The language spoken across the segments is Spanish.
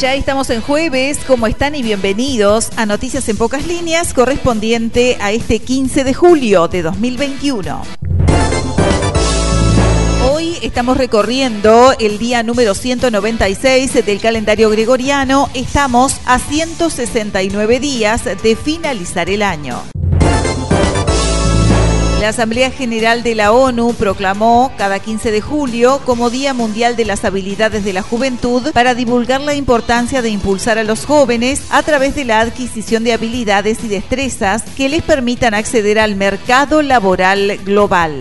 ya estamos en jueves. ¿Cómo están y bienvenidos a Noticias en Pocas Líneas correspondiente a este 15 de julio de 2021? Hoy estamos recorriendo el día número 196 del calendario gregoriano. Estamos a 169 días de finalizar el año. La Asamblea General de la ONU proclamó cada 15 de julio como Día Mundial de las Habilidades de la Juventud para divulgar la importancia de impulsar a los jóvenes a través de la adquisición de habilidades y destrezas que les permitan acceder al mercado laboral global.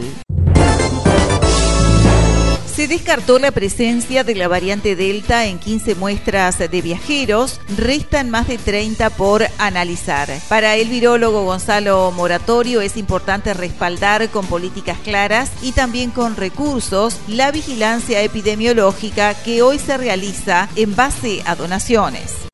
Se descartó la presencia de la variante Delta en 15 muestras de viajeros, restan más de 30 por analizar. Para el virólogo Gonzalo Moratorio es importante respaldar con políticas claras y también con recursos la vigilancia epidemiológica que hoy se realiza en base a donaciones.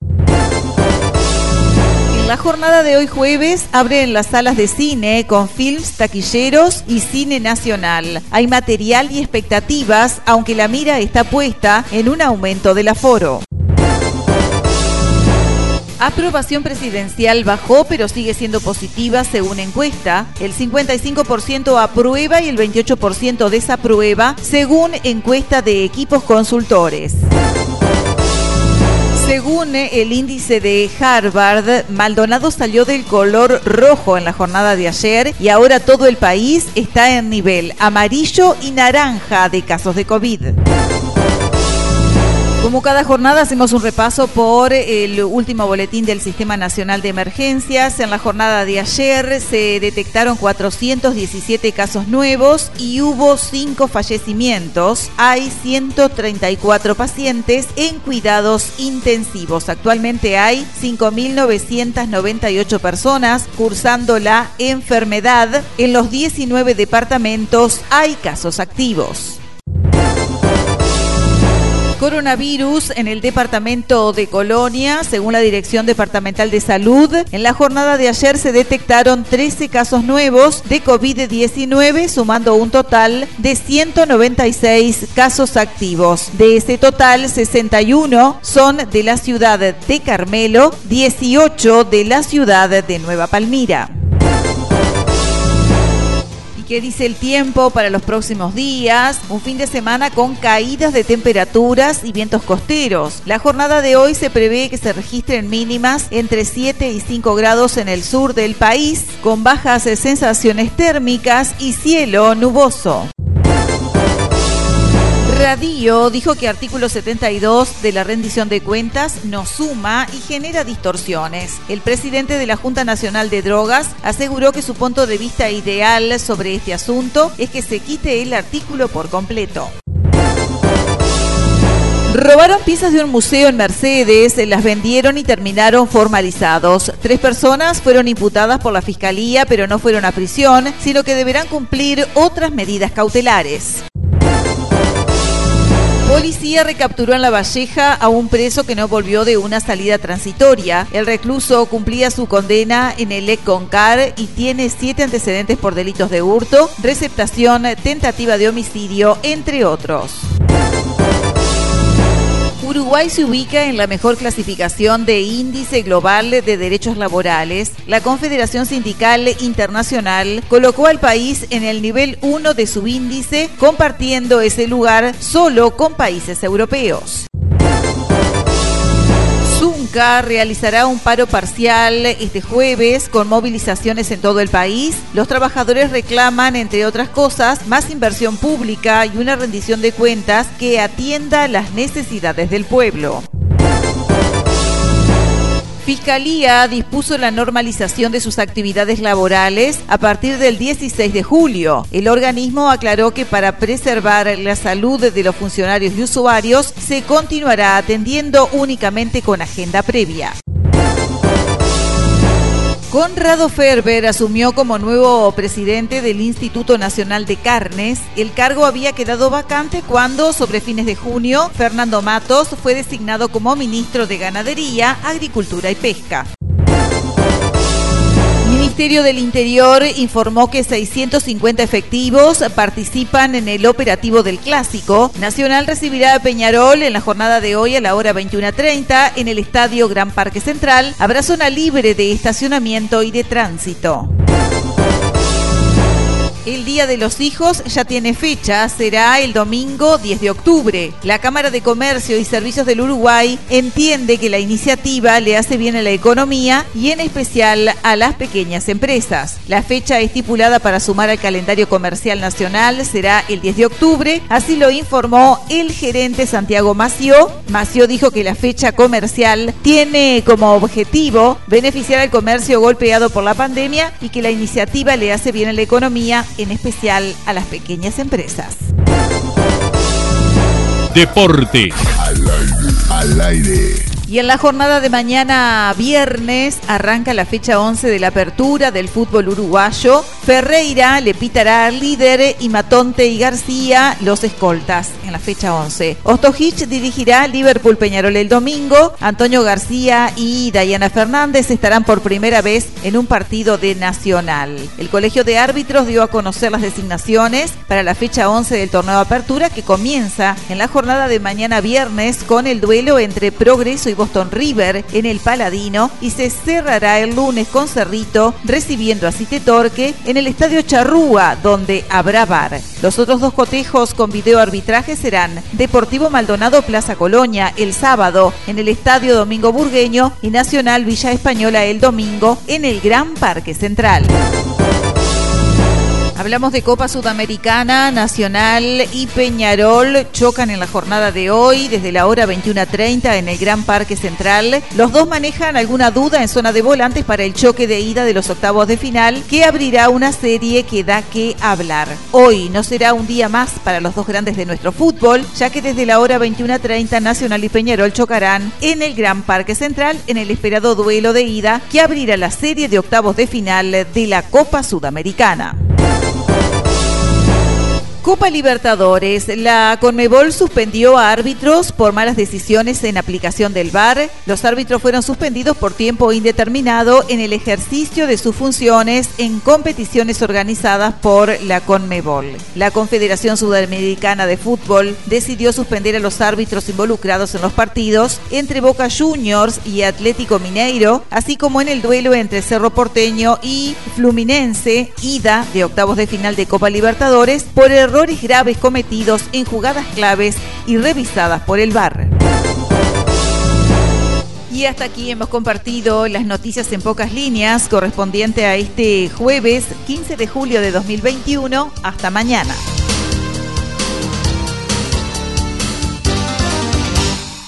La jornada de hoy jueves abre en las salas de cine con films taquilleros y cine nacional. Hay material y expectativas, aunque la mira está puesta en un aumento del aforo. Aprobación presidencial bajó, pero sigue siendo positiva según encuesta. El 55% aprueba y el 28% desaprueba, según encuesta de equipos consultores. Según el índice de Harvard, Maldonado salió del color rojo en la jornada de ayer y ahora todo el país está en nivel amarillo y naranja de casos de COVID. Como cada jornada hacemos un repaso por el último boletín del Sistema Nacional de Emergencias. En la jornada de ayer se detectaron 417 casos nuevos y hubo 5 fallecimientos. Hay 134 pacientes en cuidados intensivos. Actualmente hay 5.998 personas cursando la enfermedad. En los 19 departamentos hay casos activos. Coronavirus en el departamento de Colonia, según la Dirección Departamental de Salud. En la jornada de ayer se detectaron 13 casos nuevos de COVID-19, sumando un total de 196 casos activos. De ese total, 61 son de la ciudad de Carmelo, 18 de la ciudad de Nueva Palmira. ¿Qué dice el tiempo para los próximos días? Un fin de semana con caídas de temperaturas y vientos costeros. La jornada de hoy se prevé que se registren mínimas entre 7 y 5 grados en el sur del país, con bajas sensaciones térmicas y cielo nuboso. Radío dijo que artículo 72 de la rendición de cuentas no suma y genera distorsiones. El presidente de la Junta Nacional de Drogas aseguró que su punto de vista ideal sobre este asunto es que se quite el artículo por completo. Robaron piezas de un museo en Mercedes, las vendieron y terminaron formalizados. Tres personas fueron imputadas por la fiscalía, pero no fueron a prisión, sino que deberán cumplir otras medidas cautelares. Policía recapturó en La Valleja a un preso que no volvió de una salida transitoria. El recluso cumplía su condena en el ECONCAR y tiene siete antecedentes por delitos de hurto, receptación, tentativa de homicidio, entre otros. Uruguay se ubica en la mejor clasificación de índice global de derechos laborales. La Confederación Sindical Internacional colocó al país en el nivel 1 de su índice, compartiendo ese lugar solo con países europeos realizará un paro parcial este jueves con movilizaciones en todo el país. Los trabajadores reclaman, entre otras cosas, más inversión pública y una rendición de cuentas que atienda las necesidades del pueblo. Fiscalía dispuso la normalización de sus actividades laborales a partir del 16 de julio. El organismo aclaró que para preservar la salud de los funcionarios y usuarios se continuará atendiendo únicamente con agenda previa. Conrado Ferber asumió como nuevo presidente del Instituto Nacional de Carnes. El cargo había quedado vacante cuando, sobre fines de junio, Fernando Matos fue designado como ministro de Ganadería, Agricultura y Pesca. Ministerio del Interior informó que 650 efectivos participan en el operativo del Clásico. Nacional recibirá a Peñarol en la jornada de hoy a la hora 21.30 en el Estadio Gran Parque Central. Habrá zona libre de estacionamiento y de tránsito. El Día de los Hijos ya tiene fecha, será el domingo 10 de octubre. La Cámara de Comercio y Servicios del Uruguay entiende que la iniciativa le hace bien a la economía y en especial a las pequeñas empresas. La fecha estipulada para sumar al calendario comercial nacional será el 10 de octubre, así lo informó el gerente Santiago Mació. Mació dijo que la fecha comercial tiene como objetivo beneficiar al comercio golpeado por la pandemia y que la iniciativa le hace bien a la economía en especial a las pequeñas empresas. Deporte. Al aire, al aire. Y en la jornada de mañana viernes arranca la fecha 11 de la apertura del fútbol uruguayo. Ferreira le pitará líder y Matonte y García los escoltas en la fecha 11. Ostojic dirigirá Liverpool Peñarol el domingo. Antonio García y Dayana Fernández estarán por primera vez en un partido de Nacional. El Colegio de Árbitros dio a conocer las designaciones para la fecha 11 del torneo de apertura que comienza en la jornada de mañana viernes con el duelo entre Progreso y Boston River en el Paladino y se cerrará el lunes con Cerrito recibiendo a Cite Torque en el Estadio Charrúa donde habrá bar. Los otros dos cotejos con video arbitraje serán Deportivo Maldonado Plaza Colonia el sábado en el Estadio Domingo Burgueño y Nacional Villa Española el domingo en el Gran Parque Central. Hablamos de Copa Sudamericana, Nacional y Peñarol chocan en la jornada de hoy desde la hora 21.30 en el Gran Parque Central. Los dos manejan alguna duda en zona de volantes para el choque de ida de los octavos de final que abrirá una serie que da que hablar. Hoy no será un día más para los dos grandes de nuestro fútbol, ya que desde la hora 21.30 Nacional y Peñarol chocarán en el Gran Parque Central en el esperado duelo de ida que abrirá la serie de octavos de final de la Copa Sudamericana. Copa Libertadores. La Conmebol suspendió a árbitros por malas decisiones en aplicación del VAR. Los árbitros fueron suspendidos por tiempo indeterminado en el ejercicio de sus funciones en competiciones organizadas por la Conmebol. La Confederación Sudamericana de Fútbol decidió suspender a los árbitros involucrados en los partidos entre Boca Juniors y Atlético Mineiro, así como en el duelo entre Cerro Porteño y Fluminense, ida de octavos de final de Copa Libertadores, por el errores graves cometidos en jugadas claves y revisadas por el VAR. Y hasta aquí hemos compartido las noticias en pocas líneas correspondiente a este jueves 15 de julio de 2021. Hasta mañana.